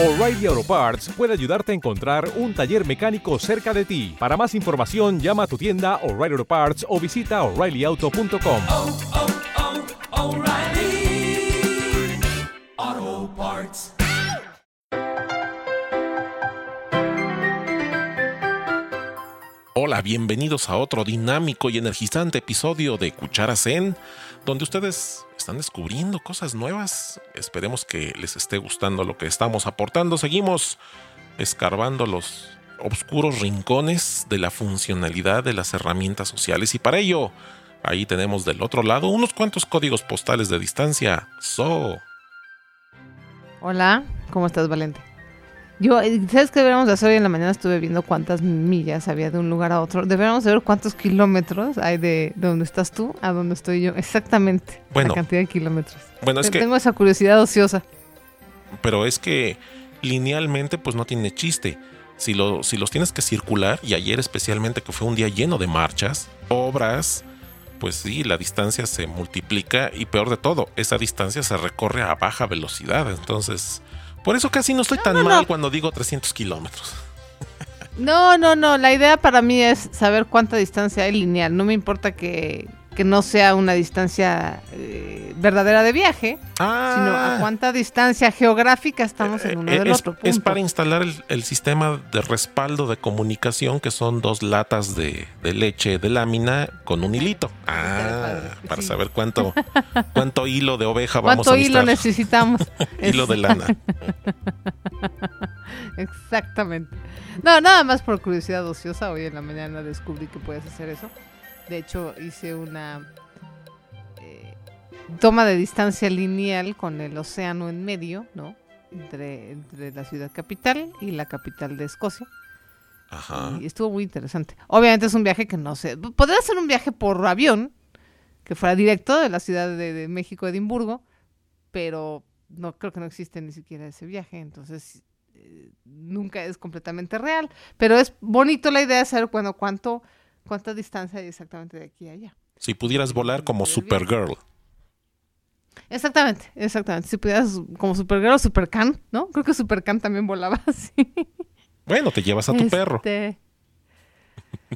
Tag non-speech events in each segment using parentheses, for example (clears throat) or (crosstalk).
O'Reilly Auto Parts puede ayudarte a encontrar un taller mecánico cerca de ti. Para más información, llama a tu tienda O'Reilly Auto Parts o visita oreillyauto.com. oh, oh, Parts. Hola, bienvenidos a otro dinámico y energizante episodio de Cuchara Zen, donde ustedes están descubriendo cosas nuevas. Esperemos que les esté gustando lo que estamos aportando. Seguimos escarbando los oscuros rincones de la funcionalidad de las herramientas sociales y para ello ahí tenemos del otro lado unos cuantos códigos postales de distancia. So, Hola, ¿cómo estás, Valente? Yo, eh, ¿sabes qué deberíamos de hacer hoy en la mañana? Estuve viendo cuántas millas había de un lugar a otro. Deberíamos de ver cuántos kilómetros hay de, de donde estás tú a donde estoy yo. Exactamente. Bueno. La cantidad de kilómetros. bueno, es que Tengo esa curiosidad ociosa. pero es que linealmente pues no tiene chiste. Si, lo, si los tienes que circular, y ayer especialmente que fue un día lleno de marchas, obras, pues sí, la distancia se multiplica y peor de todo, esa distancia se recorre a baja velocidad. Entonces, por eso casi no estoy tan no, mal no. cuando digo 300 kilómetros. No, no, no. La idea para mí es saber cuánta distancia hay lineal. No me importa que, que no sea una distancia eh, verdadera de viaje, Ah, sino a cuánta distancia geográfica estamos en uno Eh, del es, otro. es para instalar el, el sistema de respaldo de comunicación que son dos latas de, de leche de lámina con un hilito. Ah, para saber cuánto, cuánto hilo de oveja vamos ¿Cuánto a hilo necesitar. necesitamos? (laughs) hilo de lana. (laughs) Exactamente. No, nada más por curiosidad ociosa. Hoy en la mañana descubrí que puedes hacer eso. De hecho, hice una eh, toma de distancia lineal con el océano en medio, ¿no? Entre, entre la ciudad capital y la capital de Escocia. Ajá. Y estuvo muy interesante. Obviamente es un viaje que no sé. Podría ser un viaje por avión, que fuera directo de la ciudad de, de México a Edimburgo, pero no creo que no existe ni siquiera ese viaje, entonces eh, nunca es completamente real. Pero es bonito la idea de saber bueno, cuánto, cuánta distancia hay exactamente de aquí a allá. Si pudieras volar como. Supergirl. Exactamente, exactamente. Si pudieras, como Supergirl o Supercan, ¿no? Creo que Supercan también volaba (laughs) así. Bueno, te llevas a tu perro. Este,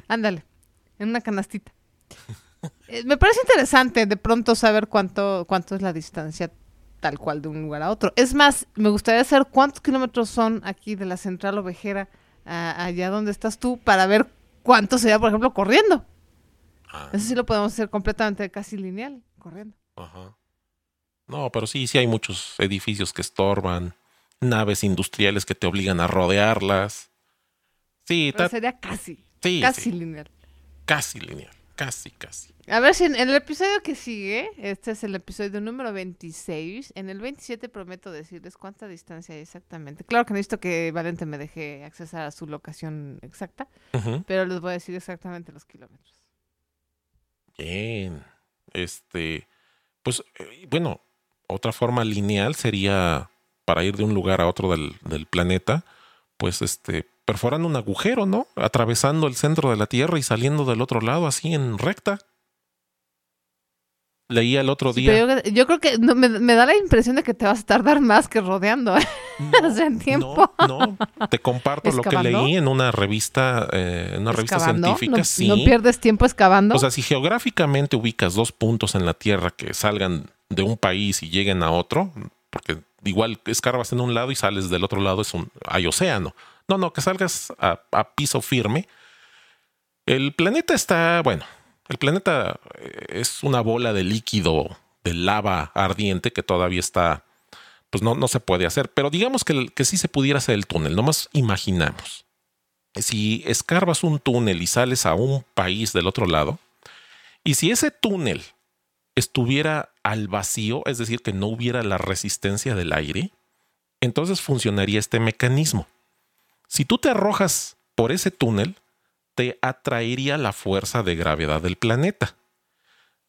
Ándale, en una canastita. Eh, Me parece interesante de pronto saber cuánto, cuánto es la distancia tal cual de un lugar a otro. Es más, me gustaría saber cuántos kilómetros son aquí de la central ovejera a- allá donde estás tú para ver cuánto sería, por ejemplo, corriendo. Ah, Eso sí lo podemos hacer completamente casi lineal, corriendo. ajá. No, pero sí, sí hay muchos edificios que estorban, naves industriales que te obligan a rodearlas. Sí, Pero sería casi, sí, casi sí, lineal. casi lineal. Casi, casi. A ver si en el episodio que sigue, este es el episodio número 26, en el 27 prometo decirles cuánta distancia hay exactamente. Claro que necesito que Valente me deje accesar a su locación exacta, pero les voy a decir exactamente los kilómetros. Bien. Este, pues, eh, bueno, otra forma lineal sería para ir de un lugar a otro del, del planeta, pues, este, perforando un agujero, ¿no? Atravesando el centro de la Tierra y saliendo del otro lado así en recta. Leía el otro día. yo, yo creo que no, me, me da la impresión de que te vas a tardar más que rodeando. ¿eh? (laughs) o sea, en tiempo. No, no, te comparto lo que leí en una revista, eh, en una revista científica, no, sí. no pierdes tiempo excavando. O sea, si geográficamente ubicas dos puntos en la Tierra que salgan de un país y lleguen a otro, porque igual escarbas en un lado y sales del otro lado, es un, hay océano. No, no, que salgas a, piso firme. El planeta está, bueno, el planeta eh, es una bola de líquido, de lava ardiente que todavía está, pues no, no se puede hacer. Pero digamos que, que sí se pudiera hacer el túnel, nomás imaginamos. Si escarbas un túnel y sales a un país del otro lado, y si ese túnel estuviera al vacío, es decir, que no hubiera la resistencia del aire, entonces funcionaría este mecanismo. Si tú te arrojas por ese túnel, te atraería la fuerza de gravedad del planeta.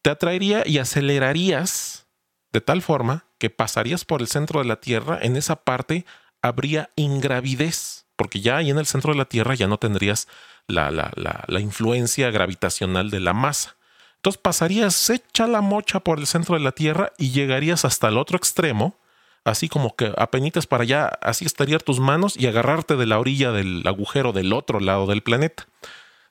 Te atraería y acelerarías de tal forma que pasarías por el centro de la Tierra, en esa parte habría ingravidez, porque ya ahí en el centro de la Tierra ya no tendrías la, influencia gravitacional de la masa. Entonces pasarías hecha la mocha por el centro de la Tierra y llegarías hasta el otro extremo, así como que apenitas para allá, así estaríar tus manos y agarrarte de la orilla del agujero del otro lado del planeta.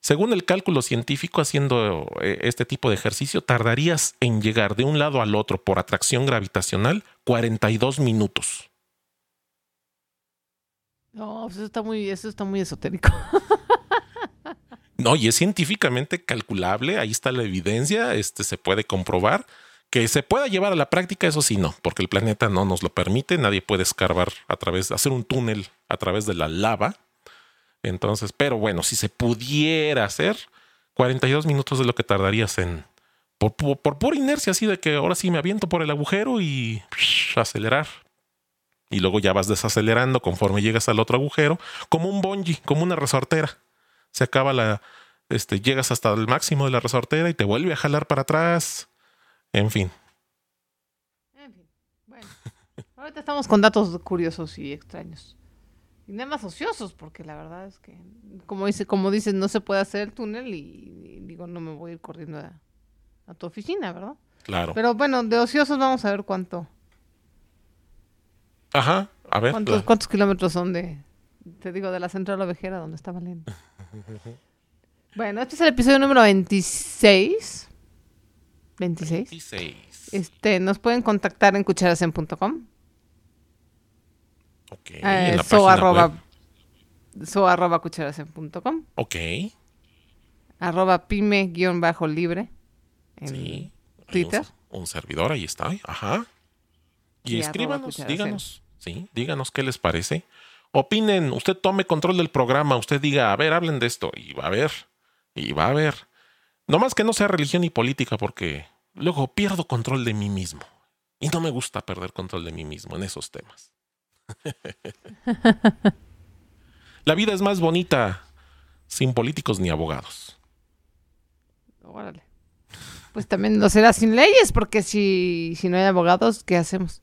Según el cálculo científico, haciendo eh, este tipo de ejercicio, tardarías en llegar de un lado al otro por atracción gravitacional 42 minutos. No, pues eso está muy, eso está muy esotérico. (laughs) No, y es científicamente calculable, ahí está la evidencia, este se puede comprobar. Que se pueda llevar a la práctica, eso sí, no, porque el planeta no nos lo permite, nadie puede escarbar a través, hacer un túnel a través de la lava. Entonces, pero bueno, si se pudiera hacer, 42 minutos es lo que tardarías en, por, por, por pura inercia, así de que ahora sí me aviento por el agujero y acelerar. Y luego ya vas desacelerando conforme llegas al otro agujero, como un bungee, como una resortera. Se acaba la, este, llegas hasta el máximo de la resortera y te vuelve a jalar para atrás. En fin, En fin, bueno. (laughs) Ahorita estamos con datos curiosos y extraños. Y nada más ociosos, porque la verdad es que, como dice, como dices, no se puede hacer el túnel y, y digo, no me voy a ir corriendo a, a tu oficina, ¿verdad? claro. Pero bueno, de ociosos vamos a ver cuánto, Ajá, a ver. cuántos, la- cuántos kilómetros son de, te digo, de la central ovejera donde está Valen. (laughs) Bueno, este es el episodio número 26. 26. 26. Este, nos pueden contactar en cucharasen.com. Ok. Eh, en la so arroba, web. so arroba cucharasen.com. Ok. Arroba pyme guion bajo libre. En Sí. Un- Twitter. Un, servidor, ahí está. Ajá. Y Y escríbanos, díganos. Sí, díganos qué les parece. Opinen, usted tome control del programa, usted diga, a ver, hablen de esto. Y va a ver. Y va a ver. No más que no sea religión y política, porque luego pierdo control de mí mismo. Y no me gusta perder control de mí mismo en esos temas. (laughs) La vida es más bonita sin políticos ni abogados. Órale. Pues también lo será sin leyes, porque si, si no hay abogados, ¿qué hacemos?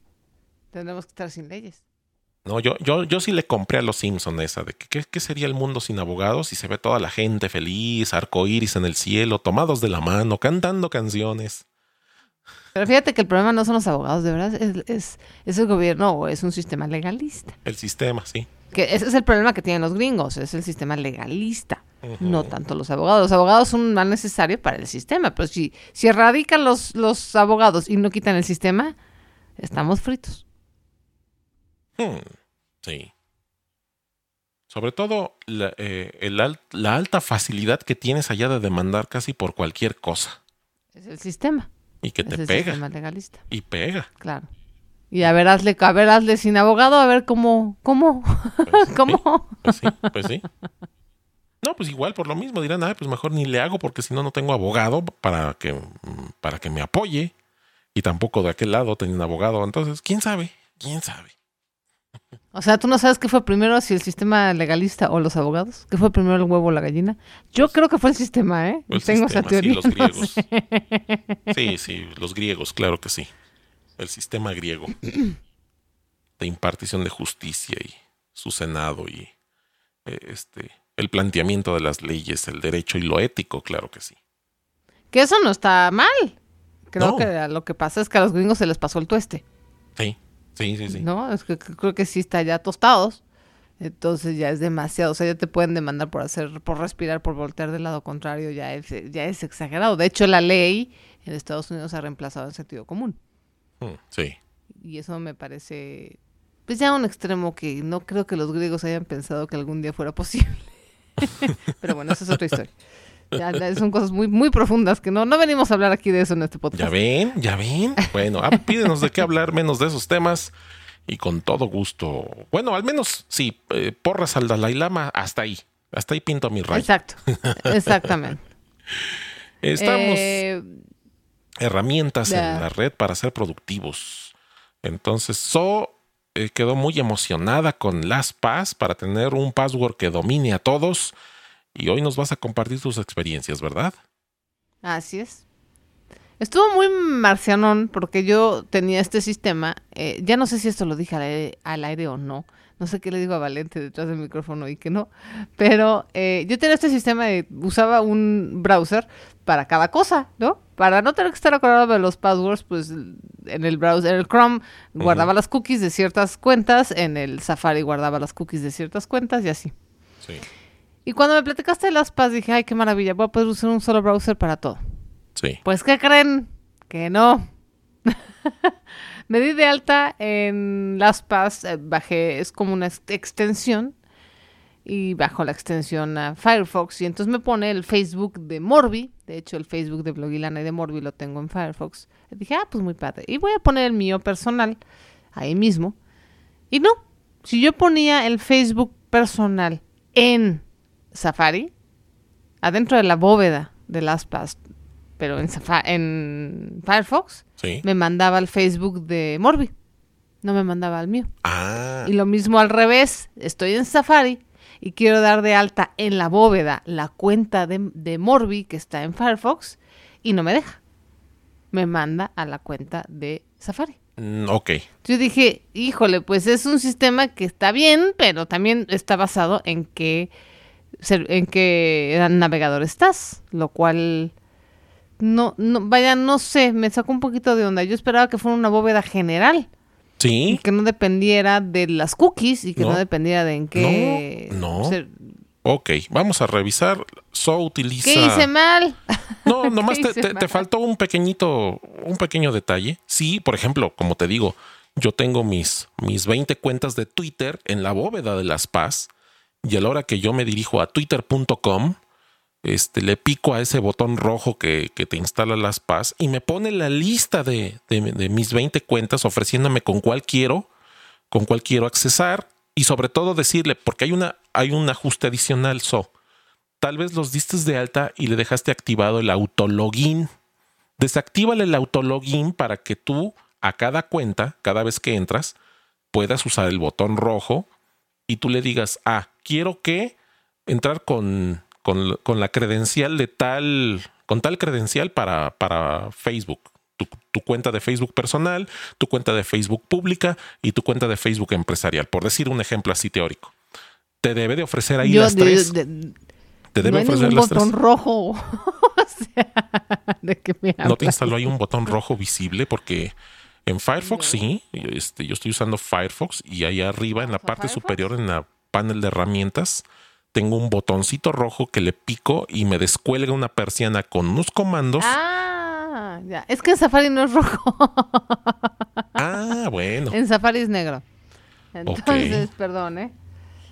Tendremos que estar sin leyes. No, yo, yo, yo sí le compré a los Simpson esa de que ¿qué, sería el mundo sin abogados y se ve toda la gente feliz, arcoíris en el cielo, tomados de la mano, cantando canciones. Pero fíjate que el problema no son los abogados, de verdad, es, es, es el gobierno o es un sistema legalista. El sistema, sí. Que ese es el problema que tienen los gringos, es el sistema legalista, no tanto los abogados. Los abogados son un mal necesario para el sistema, pero si, si erradican los, los abogados y no quitan el sistema, estamos fritos. Hmm, sí. Sobre todo la, eh, el la alta facilidad que tienes allá de demandar casi por cualquier cosa. Es el sistema, Y que es te el pega. sistema legalista, Y pega. claro. Y a ver, hazle, a ver, hazle sin abogado, a ver cómo, cómo, Pues, sí, (laughs) cómo. pues sí, pues sí. No, pues igual por lo mismo dirán, ah, pues mejor ni le hago porque si no no tengo abogado para que para que me apoye y tampoco de aquel lado tenía un abogado, entonces quién sabe, quién sabe. O sea, tú no sabes qué fue primero, si el sistema legalista o los abogados. ¿Qué fue primero el huevo o la gallina? Yo creo que fue el sistema, ¿eh? El Tengo esa sistema, teoría. sí, los no griegos. sé. Sí, sí, los griegos, claro que sí. El sistema griego (clears throat) de impartición de justicia y su senado y eh, este el planteamiento de las leyes, el derecho y lo ético, claro que sí. Que eso no está mal. Creo No. que lo que pasa es que a los gringos se les pasó el tueste, Sí, sí, sí, sí. ¿no? Es que, creo que sí está ya tostados. Entonces ya es demasiado. O sea, ya te pueden demandar por hacer, por respirar, por voltear del lado contrario. Ya es, ya es exagerado. De hecho, la ley en Estados Unidos ha reemplazado el sentido común. Mm, Sí. Y eso me parece, pues ya un extremo que no creo que los griegos hayan pensado que algún día fuera posible. (laughs) Pero bueno, esa es otra historia. Ya, ya son cosas muy, muy profundas que no, no venimos a hablar aquí de eso en este podcast. Ya ven, ya ven. Bueno, ah, pídenos de qué hablar menos de esos temas y con todo gusto. Bueno, al menos sí, eh, porras al Dalai Lama, hasta ahí. Hasta ahí pinto mi rayo. Exacto, exactamente. (laughs) Estamos Eh, herramientas en la red para ser productivos. Entonces, So eh, quedó muy emocionada con las PAS para tener un password que domine a todos. Y hoy nos vas a compartir tus experiencias, ¿verdad? así es. Estuvo muy marcianón porque yo tenía este sistema, eh, ya no sé si esto lo dije al aire, al aire o no, No sé qué le digo a Valente detrás del micrófono y que no. Pero eh, yo tenía este sistema de. Usaba un browser para cada cosa, ¿no? Para no tener que estar acordado de los passwords, pues en el browser, en el Chrome guardaba las cookies de ciertas cuentas, en el Safari guardaba las cookies de ciertas cuentas y así. Sí. Y cuando me platicaste de las PAS dije, ay, qué maravilla, voy a poder usar un solo browser para todo. Sí. Pues, ¿qué creen? Que no. (laughs) Me di de alta en LastPass, eh, bajé, es como una ex- extensión, y bajo la extensión a Firefox, y entonces me pone el Facebook de Morbi, de hecho el Facebook de Blogilana y de Morbi lo tengo en Firefox. Y dije, ah, pues muy padre. Y voy a poner el mío personal, ahí mismo. Y no, si yo ponía el Facebook personal en Safari, adentro de la bóveda de LastPass, pero en, en Firefox, Sí. me mandaba al Facebook de Morbi. No me mandaba al mío. Ah, Y lo mismo al revés. Estoy en Safari y quiero dar de alta en la bóveda la cuenta de, de Morbi que está en Firefox y no me deja. Me manda a la cuenta de Safari. mm, ok. Yo dije, híjole, pues es un sistema que está bien, pero también está basado en qué, ser- en qué navegador estás, lo cual no, no, vaya, no sé, me sacó un poquito de onda. Yo esperaba que fuera una bóveda general y Sí. que no dependiera de las cookies y que no, No. dependiera de en qué. No, no. ser- Ok, vamos a revisar. So utiliza. ¿Qué hice mal? (laughs) No, (laughs) nomás ¿Qué te, te- te faltó un pequeñito, un pequeño detalle. Sí, por ejemplo, como te digo, yo tengo mis, mis 20 cuentas de Twitter en la bóveda de las PAS y a la hora que yo me dirijo a twitter.com, este, le pico a ese botón rojo que, que te instala las PAS y me pone la lista de, de- mis 20 cuentas ofreciéndome con cuál quiero, con cuál quiero accesar y sobre todo decirle, porque hay, una, hay un ajuste adicional, So tal vez los diste de alta y le dejaste activado el autologin. Desactívale el autologin para que tú a cada cuenta, cada vez que entras, puedas usar el botón rojo y tú le digas, ah, quiero que entrar con, con, con la credencial de tal, con tal credencial para, para Facebook. Tu, tu cuenta de Facebook personal, tu cuenta de Facebook pública y tu cuenta de Facebook empresarial, por decir un ejemplo así teórico. Te debe de ofrecer ahí Yo las de- tres. de- te debe no hay ofrecer las tres. botón rojo. (laughs) o sea, ¿de qué me ¿No te instaló ahí un botón rojo visible? Porque en Firefox sí, este, yo estoy usando Firefox y ahí arriba en la ¿Vamos a parte Firefox? superior en la panel de herramientas tengo un botoncito rojo que le pico y me descuelga una persiana con unos comandos. Ah, ya. Es que en Safari no es rojo. (laughs) Ah, bueno. en Safari es negro. Entonces, perdón, ¿eh?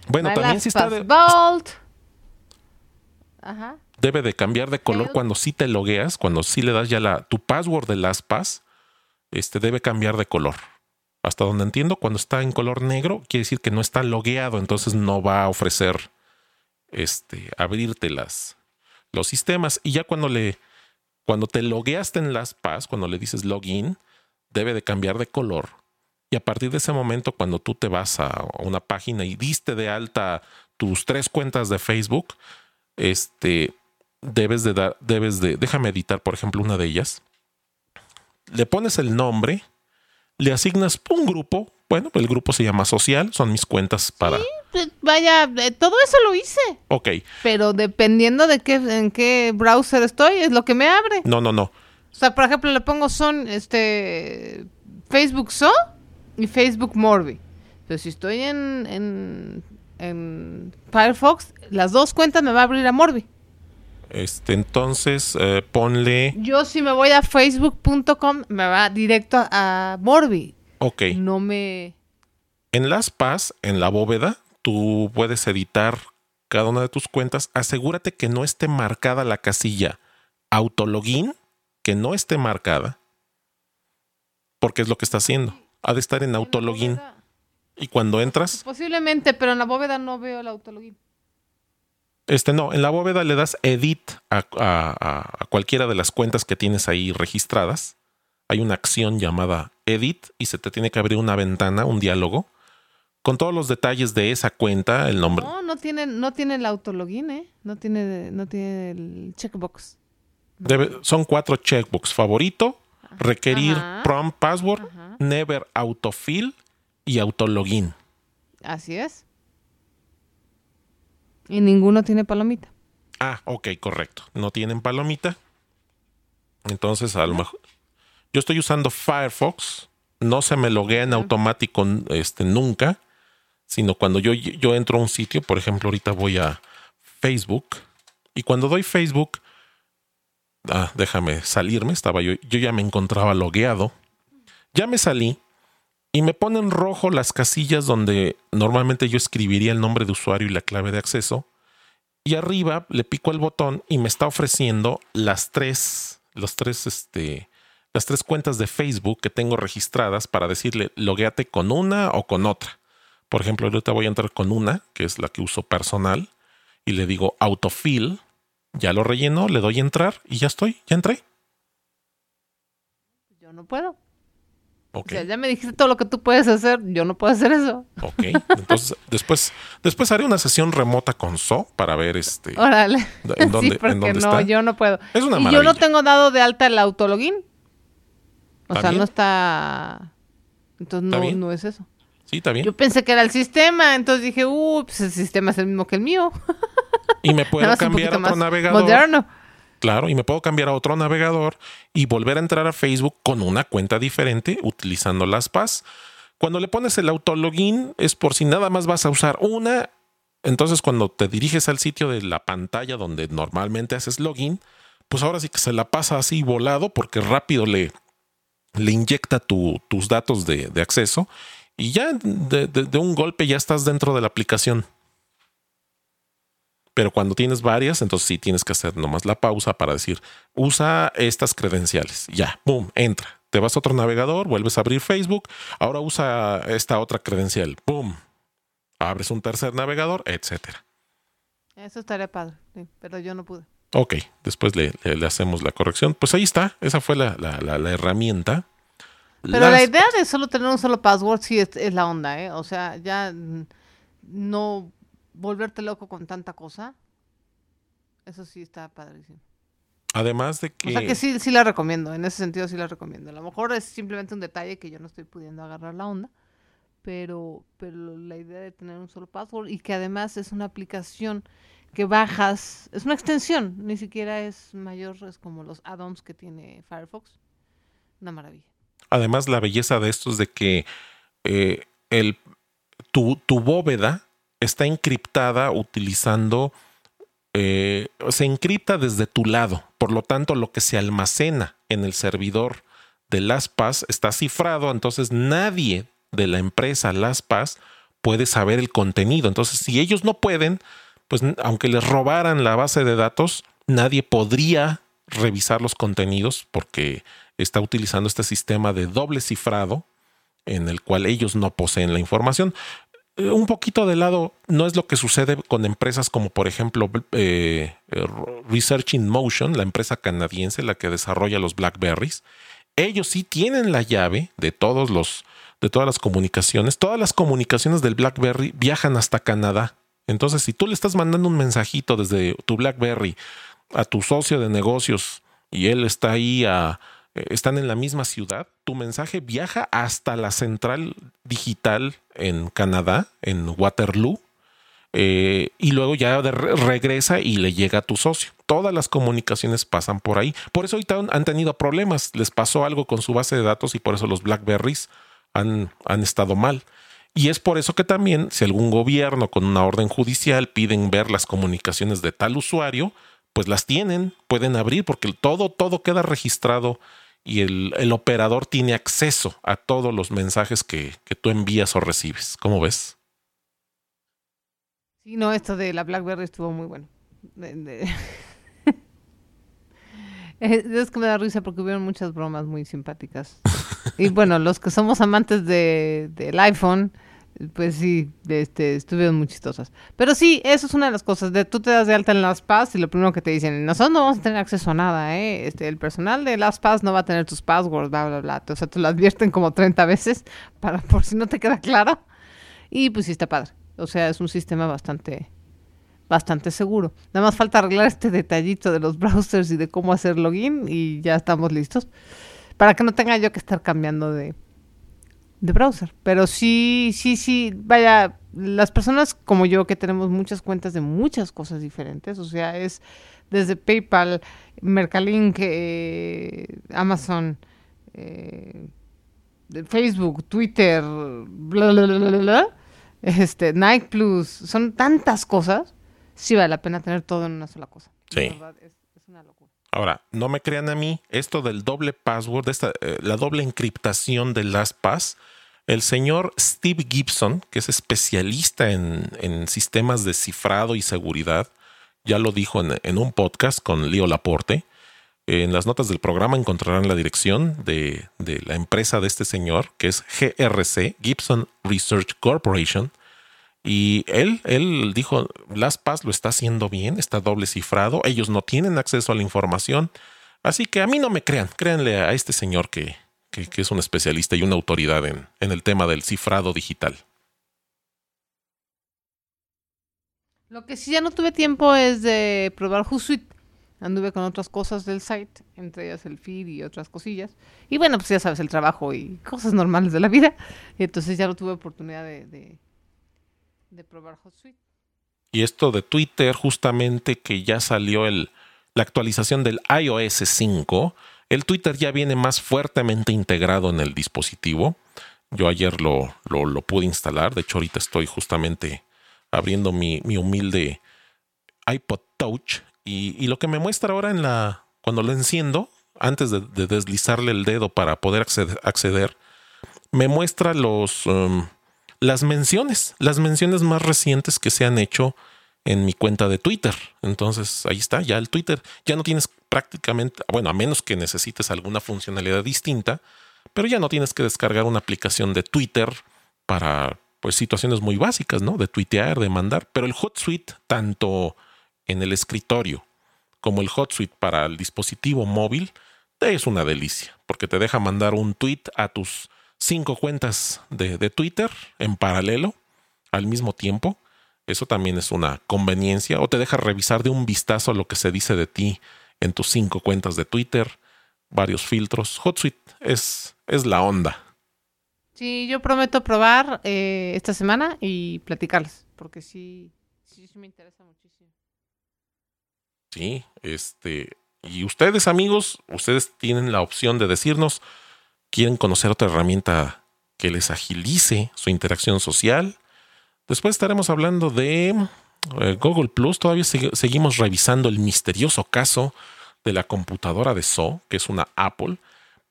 Bueno, My también sí está de- Vault. Ajá. debe de cambiar de color cuando sí te logueas, cuando sí le das ya la, tu password de LastPass, este debe cambiar de color. Hasta donde entiendo, cuando está en color negro, quiere decir que no está logueado, entonces no va a ofrecer este abrirte las, los sistemas. Y ya cuando le cuando te logueaste en LastPass, cuando le dices login, debe de cambiar de color. Y a partir de ese momento, cuando tú te vas a una página y diste de alta tus tres cuentas de Facebook, este, debes de dar, debes de, déjame editar, por ejemplo, una de ellas. Le pones el nombre, le asignas un grupo. Bueno, el grupo se llama social, son mis cuentas para. Pues, Vaya, todo eso lo hice. Ok, Pero dependiendo de qué, en qué browser estoy, es lo que me abre. no, no, no. O sea, por ejemplo, le pongo son este Facebook So y Facebook Morbi. Pero si estoy en, en, en Firefox, las dos cuentas me va a abrir a Morbi. Este, entonces eh, ponle. Yo si me voy a facebook.com, me va directo a, Morbi. Ok. No me... En LastPass, en la bóveda, tú puedes editar cada una de tus cuentas. Asegúrate que no esté marcada la casilla autologin, que no esté marcada, porque es lo que está haciendo. Ha de estar en autologin. Y cuando entras, Posiblemente, pero en la bóveda no veo el autologin. Este no, en la bóveda le das edit a, a- a- cualquiera de las cuentas que tienes ahí registradas. Hay una acción llamada edit y se te tiene que abrir una ventana, un diálogo, con todos los detalles de esa cuenta, el nombre. No, no tiene, no tiene el autologin, ¿eh? No tiene, no tiene el checkbox. Debe- son cuatro checkbox. Favorito, requerir Ajá. prompt password, Ajá. never autofill y autologin. Así es. Y ninguno tiene palomita. Ah, ok, correcto. No tienen palomita. Entonces, a lo mejor. Yo estoy usando Firefox. No se me loguea en automático este, nunca. Sino cuando yo, yo entro a un sitio, por ejemplo, ahorita voy a Facebook. Y cuando doy Facebook, ah, déjame salirme. Estaba yo, yo ya me encontraba logueado. Ya me salí y me pone en rojo las casillas donde normalmente yo escribiría el nombre de usuario y la clave de acceso. Y arriba le pico el botón y me está ofreciendo las tres, los tres, este, las tres cuentas de Facebook que tengo registradas para decirle logueate con una o con otra. Por ejemplo, ahorita voy a entrar con una, que es la que uso personal, y le digo autofill, ya lo relleno, le doy entrar y ya estoy, ya entré. Yo no puedo. O sea, ya me dijiste todo lo que tú puedes hacer, yo no puedo hacer eso. Ok, entonces (laughs) después, después haré una sesión remota con So para ver este. Órale. ¿En (laughs) dónde- sí, porque en dónde no, está? yo no puedo. Es una y yo no tengo dado de alta el autologin. O ¿Está sea, bien? no está. Entonces ¿Está no, no es eso. Sí, está bien. Yo pensé que era el sistema, entonces dije, uh, pues el sistema es el mismo que el mío. Y me (laughs) puedo cambiar a otro navegador. Moderno. Claro, y me puedo cambiar a otro navegador y volver a entrar a Facebook con una cuenta diferente utilizando las PAS. Cuando le pones el autologin es por si nada más vas a usar una. Entonces, cuando te diriges al sitio de la pantalla donde normalmente haces login, pues ahora sí que se la pasa así volado porque rápido le, le inyecta tu- tus datos de, acceso y ya de un golpe ya estás dentro de la aplicación. Pero cuando tienes varias, entonces sí tienes que hacer nomás la pausa para decir, usa estas credenciales. Ya, boom, entra. Te vas a otro navegador, vuelves a abrir Facebook, ahora usa esta otra credencial. Boom. Abres un tercer navegador, etcétera. Eso estaría padre, sí, pero yo no pude. Ok, después le, le- le hacemos la corrección. Pues ahí está, esa fue la, la- la- la herramienta. Pero Las- la idea de solo tener un solo password sí es, es la onda, ¿eh? O sea, ya no volverte loco con tanta cosa. Eso sí está padrísimo. Además de que, O sea que sí, sí la recomiendo, en ese sentido sí la recomiendo. A lo mejor es simplemente un detalle que yo no estoy pudiendo agarrar la onda, pero, pero la idea de tener un solo password y que además es una aplicación que bajas, es una extensión, ni siquiera es mayor, es como los add-ons que tiene Firefox. Una maravilla. además la belleza de esto es de que eh, el, tu, tu bóveda está encriptada utilizando, eh, se encripta desde tu lado. Por lo tanto, lo que se almacena en el servidor de LastPass está cifrado, entonces nadie de la empresa LastPass puede saber el contenido. Entonces, si ellos no pueden, pues aunque les robaran la base de datos, nadie podría revisar los contenidos porque está utilizando este sistema de doble cifrado en el cual ellos no poseen la información. Un poquito de lado, no es lo que sucede con empresas como por ejemplo eh, eh, Research in Motion, la empresa canadiense, la que desarrolla los Blackberries. Ellos sí tienen la llave de todos los de todas las comunicaciones. Todas las comunicaciones del BlackBerry viajan hasta Canadá. Entonces, si tú le estás mandando un mensajito desde tu BlackBerry a tu socio de negocios y él está ahí a, están en la misma ciudad, tu mensaje viaja hasta la central digital en Canadá, en Waterloo, eh, y luego ya regresa y le llega a tu socio. Todas las comunicaciones pasan por ahí. Por eso ahorita han tenido problemas. Les pasó algo con su base de datos y por eso los Blackberries han, han estado mal. Y es por eso que también, si algún gobierno con una orden judicial piden ver las comunicaciones de tal usuario, pues las tienen, pueden abrir, porque todo, todo queda registrado y el, el operador tiene acceso a todos los mensajes que, que tú envías o recibes. ¿Cómo ves? Sí, no, esto de la BlackBerry estuvo muy bueno. De- de- (laughs) es que me da risa porque hubieron muchas bromas muy simpáticas. (laughs) y bueno, los que somos amantes de, del iPhone, pues sí, este, estuvieron muy chistosas. Pero sí, eso es una de las cosas. De tú te das de alta en LastPass y lo primero que te dicen, nosotros no vamos a tener acceso a nada, ¿eh? Este, el personal de LastPass no va a tener tus passwords, bla, bla, bla. O sea, te lo advierten como 30 veces (laughs) para por si no te queda claro. Y pues sí está padre. O sea, es un sistema bastante bastante seguro. Nada más falta arreglar este detallito de los (laughs) browsers y de cómo hacer login y ya estamos listos. Para que no tenga yo que estar cambiando de, de browser. Pero sí, sí, sí, vaya, las personas como yo que tenemos muchas cuentas de muchas cosas diferentes, o sea, es desde PayPal, Mercalink, eh, Amazon, eh, Facebook, Twitter, bla, bla, bla, bla, este, Nike Plus, son tantas cosas, sí vale la pena tener todo en una sola cosa. De Sí. verdad, es, es una locura. Ahora, no me crean a mí, esto del doble password, esta, eh, la doble encriptación del LastPass, el señor Steve Gibson, que es especialista en, en sistemas de cifrado y seguridad, ya lo dijo en, en un podcast con Leo Laporte. En las notas del programa encontrarán la dirección de, de la empresa de este señor, que es GRC, Gibson Research Corporation. Y él, él dijo, LastPass lo está haciendo bien, está doble cifrado, ellos no tienen acceso a la información, así que a mí no me crean, créanle a este señor que, que, es un especialista y una autoridad en, en el tema del cifrado digital. Lo que sí ya no tuve tiempo es de probar Hootsuite. Anduve con otras cosas del site, entre ellas el feed y otras cosillas. Y bueno, pues ya sabes, el trabajo y cosas normales de la vida. Y entonces ya no tuve oportunidad de, de probar Hootsuite. Y esto de Twitter, justamente que ya salió el, la actualización del iOS 5, el Twitter ya viene más fuertemente integrado en el dispositivo. Yo ayer lo, lo, pude instalar, de hecho ahorita estoy justamente abriendo mi, mi humilde iPod Touch y, y, lo que me muestra ahora en la cuando lo enciendo, antes de, de deslizarle el dedo para poder acceder, acceder me muestra los... Um, las menciones, las menciones más recientes que se han hecho en mi cuenta de Twitter. Entonces ahí está, ya el Twitter. Ya no tienes prácticamente, bueno, a menos que necesites alguna funcionalidad distinta, pero ya no tienes que descargar una aplicación de Twitter para pues situaciones muy básicas, ¿no? De tuitear, de mandar. Pero el HotSuite, tanto en el escritorio como el HotSuite para el dispositivo móvil, es una delicia, porque te deja mandar un tweet a tus cinco cuentas de, de, Twitter en paralelo al mismo tiempo. Eso también es una conveniencia. O te deja revisar de un vistazo lo que se dice de ti en tus cinco cuentas de Twitter. Varios filtros. HotSuite es, es la onda. Sí, yo prometo probar eh, esta semana y platicarles. Porque sí, sí, sí me interesa muchísimo. Sí, este. Y ustedes, amigos, ustedes tienen la opción de decirnos quieren conocer otra herramienta que les agilice su interacción social. Después estaremos hablando de eh, Google Plus. Todavía seg seguimos revisando el misterioso caso de la computadora de So, que es una Apple,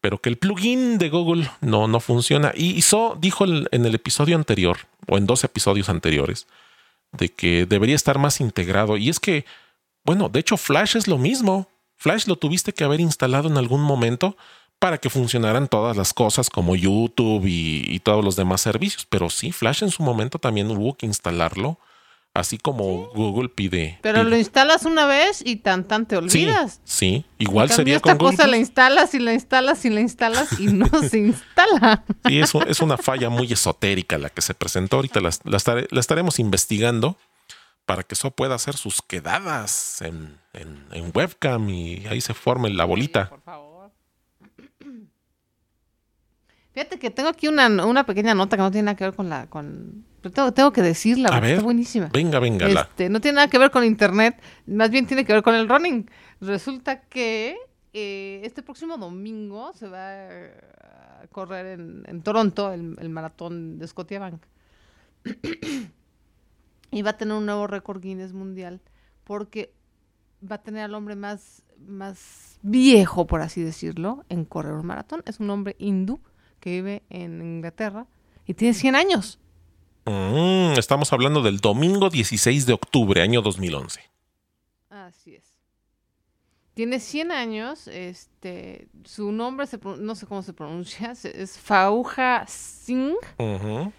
pero que el plugin de Google no, no funciona. Y, So dijo en el episodio anterior, o en dos episodios anteriores, de que debería estar más integrado. Y es que, bueno, de hecho Flash es lo mismo. Flash lo tuviste que haber instalado en algún momento para que funcionaran todas las cosas como YouTube y, y, todos los demás servicios. Pero sí, Flash en su momento también hubo que instalarlo, así como sí. Google pide. Pero pide. lo instalas una vez y tan tan te olvidas. Sí, sí. igual sería esta con Google. cosa la instalas y la instalas y la instalas y no (laughs) se instala. Sí, es, es, una falla muy esotérica la que se presentó. Ahorita la, la, estaré, la estaremos investigando para que eso pueda hacer sus quedadas en, en, en webcam y ahí se forme la bolita. Sí, por favor. Fíjate que tengo aquí una, una, pequeña nota que no tiene nada que ver con la. Con, tengo, tengo que decirla, ver, está buenísima. Venga, venga. Este, no tiene nada que ver con internet, más bien tiene que ver con el running. Resulta que eh, este próximo domingo se va a correr en, en Toronto el, el, maratón de Scotiabank. (clears throat) y va a tener un nuevo récord Guinness mundial porque va a tener al hombre más, más viejo, por así decirlo, en correr un maratón. Es un hombre hindú que vive en Inglaterra y tiene 100 años. Mm, estamos hablando del domingo 16 de octubre, año 2011. Así es. Tiene 100 años, este, su nombre, se, no sé cómo se pronuncia, (laughs) es Fauja Singh. Uh -huh.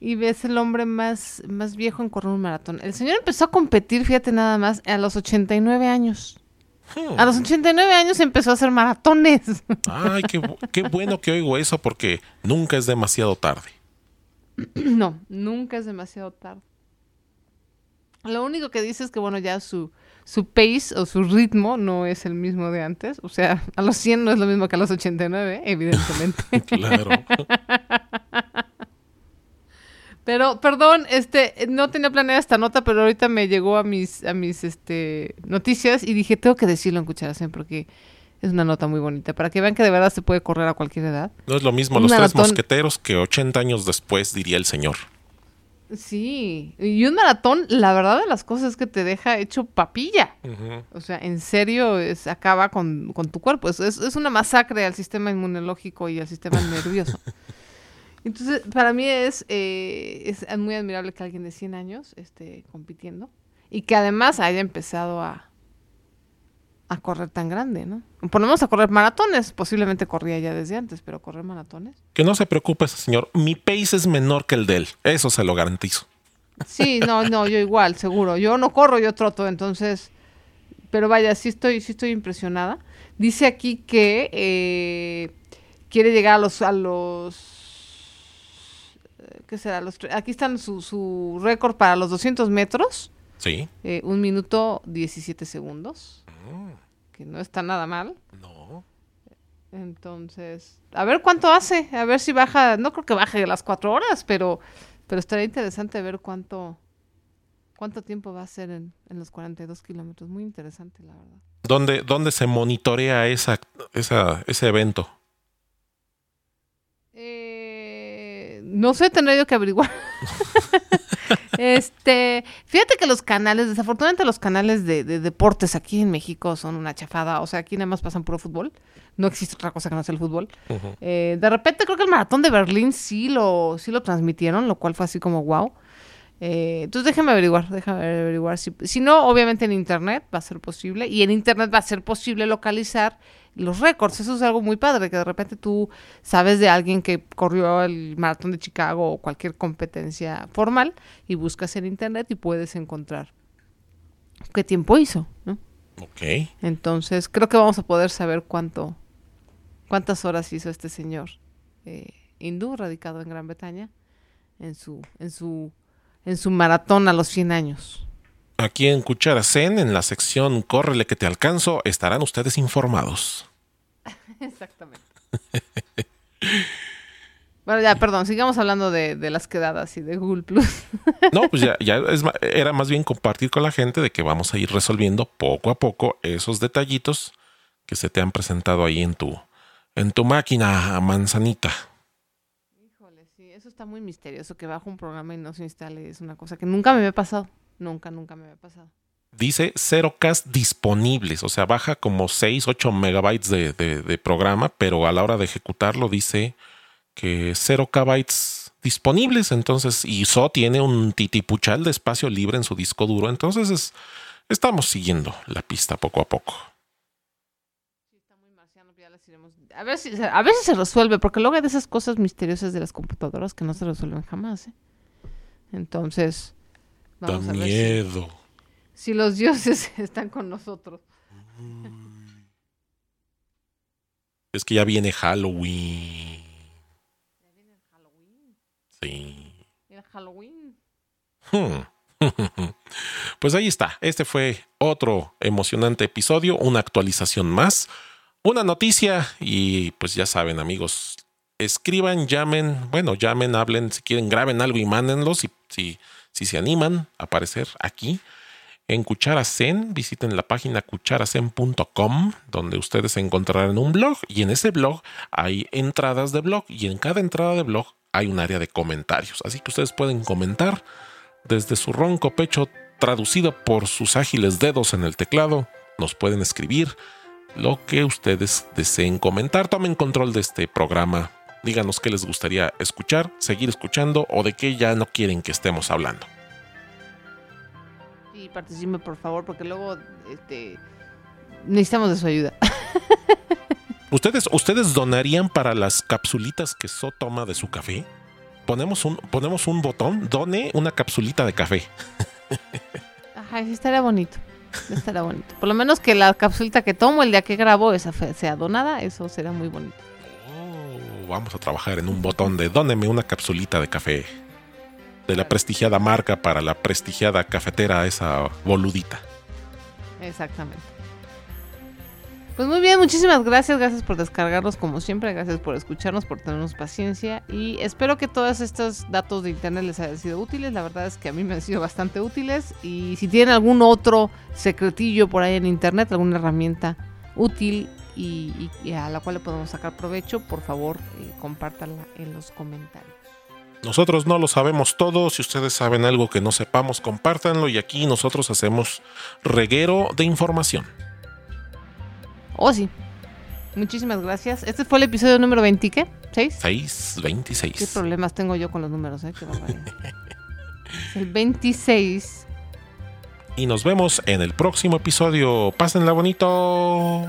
Y es el hombre más, más viejo en correr un maratón. El señor empezó a competir, fíjate nada más, a los 89 años. Hmm. A los 89 años empezó a hacer maratones. Ay, qué, qué, bueno que oigo eso porque nunca es demasiado tarde. (clears throat) No, nunca es demasiado tarde. Lo único que dice es que, bueno, ya su, su pace o su ritmo no es el mismo de antes. O sea, a los 100 no es lo mismo que a los 89, evidentemente. (laughs) claro. (laughs) Pero, perdón, este, no tenía planeada esta nota, pero ahorita me llegó a mis, a mis, este, noticias y dije, tengo que decirlo en Cucharasen porque es una nota muy bonita, para que vean que de verdad se puede correr a cualquier edad. No es lo mismo Un los tres mosqueteros que 80 años después, diría el señor. Sí, y un maratón, la verdad de las cosas es que te deja hecho papilla. O sea, en serio, es, acaba con, con tu cuerpo. Es, es, es una masacre al sistema inmunológico y al sistema (laughs) nervioso. Entonces, para mí es, eh, es muy admirable que alguien de 100 años esté compitiendo y que además haya empezado a, a correr tan grande, ¿no? Ponemos a correr maratones, posiblemente corría ya desde antes, pero correr maratones. Que no se preocupe señor. Mi pace es menor que el de él. Eso se lo garantizo. Sí, no, no, yo igual, seguro. Yo no corro, yo troto, entonces. Pero vaya, sí estoy, sí estoy impresionada. Dice aquí que eh, quiere llegar a los, a los, ¿qué será? Los, aquí están su, su récord para los 200 metros, Sí. eh, un minuto 17 segundos, que no está nada mal. No. Entonces, a ver cuánto hace, a ver si baja, no creo que baje las cuatro horas, pero, pero estaría interesante ver cuánto, cuánto tiempo va a hacer en, en los 42 kilómetros. Muy interesante, la verdad. ¿Dónde, dónde se monitorea esa, esa, ese evento? Eh, no sé, tendré yo que averiguar. (laughs) este, fíjate que los canales, desafortunadamente los canales de, de deportes aquí en México son una chafada. O sea, aquí nada más pasan puro fútbol. No existe otra cosa que no sea el fútbol. Eh, de repente creo que el maratón de Berlín sí lo, sí lo transmitieron, lo cual fue así como wow. Eh, entonces déjame averiguar, déjame averiguar. Si, si no, obviamente en internet va a ser posible. Y en internet va a ser posible localizar los récords. Eso es algo muy padre, que de repente tú sabes de alguien que corrió el maratón de Chicago o cualquier competencia formal y buscas en internet y puedes encontrar qué tiempo hizo, ¿no? Ok. Entonces, creo que vamos a poder saber cuánto, cuántas horas hizo este señor eh, hindú radicado en Gran Bretaña en su, en su, en su maratón a los 100 años. Aquí en Cucharacén, en la sección Córrele que te alcanzo, estarán ustedes informados. (laughs) Exactamente. bueno, ya, perdón, sigamos hablando de, de las quedadas y de Google Plus. No, pues ya, (laughs) ya es era más bien compartir con la gente de que vamos a ir resolviendo poco a poco esos detallitos que se te han presentado ahí en tu, en tu máquina manzanita. Híjole, sí, eso está muy misterioso, que bajo un programa y no se instale, es una cosa que nunca me había pasado. Nunca, nunca me había pasado. Dice 0K disponibles, o sea, baja como 6, 8 megabytes de, de- de programa, pero a la hora de ejecutarlo dice que 0K bytes disponibles, entonces, y So tiene un titipuchal de espacio libre en su disco duro, entonces es- estamos siguiendo la pista poco a poco. Sí, está muy marciano, ya las iremos. A ver si a veces se resuelve, porque luego hay de esas cosas misteriosas de las computadoras que no se resuelven jamás. ¿eh? Entonces, vamos da a ver si, miedo. si los dioses (laughs) están con nosotros. Es que ya viene Halloween. Halloween. Sí. Era Halloween. Hmm. (laughs) Pues ahí está. Este fue otro emocionante episodio, una actualización más, una noticia y pues ya saben amigos, escriban, llamen, bueno, llamen, hablen, si quieren graben algo y mándenlo si, si, si se animan a aparecer aquí. En Cucharacen, visiten la página cucharacen.com, donde ustedes encontrarán un blog y en ese blog hay entradas de blog y en cada entrada de blog hay un área de comentarios. Así que ustedes pueden comentar desde su ronco pecho traducido por sus ágiles dedos en el teclado, nos pueden escribir lo que ustedes deseen comentar. Tomen control de este programa. Díganos qué les gustaría escuchar, seguir escuchando o de qué ya no quieren que estemos hablando. Y participe, por favor, porque luego este, necesitamos de su ayuda. (laughs) ¿Ustedes, ¿Ustedes donarían para las capsulitas que So toma de su café? Ponemos un, ponemos un botón, done una capsulita de café. Ajá, sí estaría bonito. Estaría bonito. Por lo menos que la capsulita que tomo el día que grabo esa sea donada, eso será muy bonito. Vamos a trabajar en un botón de dóneme una capsulita de café. De la prestigiada marca para la prestigiada cafetera, esa boludita. Exactamente. Pues muy bien, muchísimas gracias, gracias por descargarlos como siempre, gracias por escucharnos, por tenernos paciencia y espero que todos estos datos de internet les hayan sido útiles, la verdad es que a mí me han sido bastante útiles y si tienen algún otro secretillo por ahí en internet, alguna herramienta útil y, a la cual le podemos sacar provecho, por favor eh, compártanla en los comentarios. Nosotros no lo sabemos todo. Si ustedes saben algo que no sepamos, compártanlo. Y aquí nosotros hacemos reguero de información. Oh sí, muchísimas gracias. Este fue el episodio número 20, ¿qué? ¿6? 6, ¿Qué 26. problemas tengo yo con los números, eh? Qué. Es el 26. Y nos vemos en el próximo episodio. Pásenla bonito.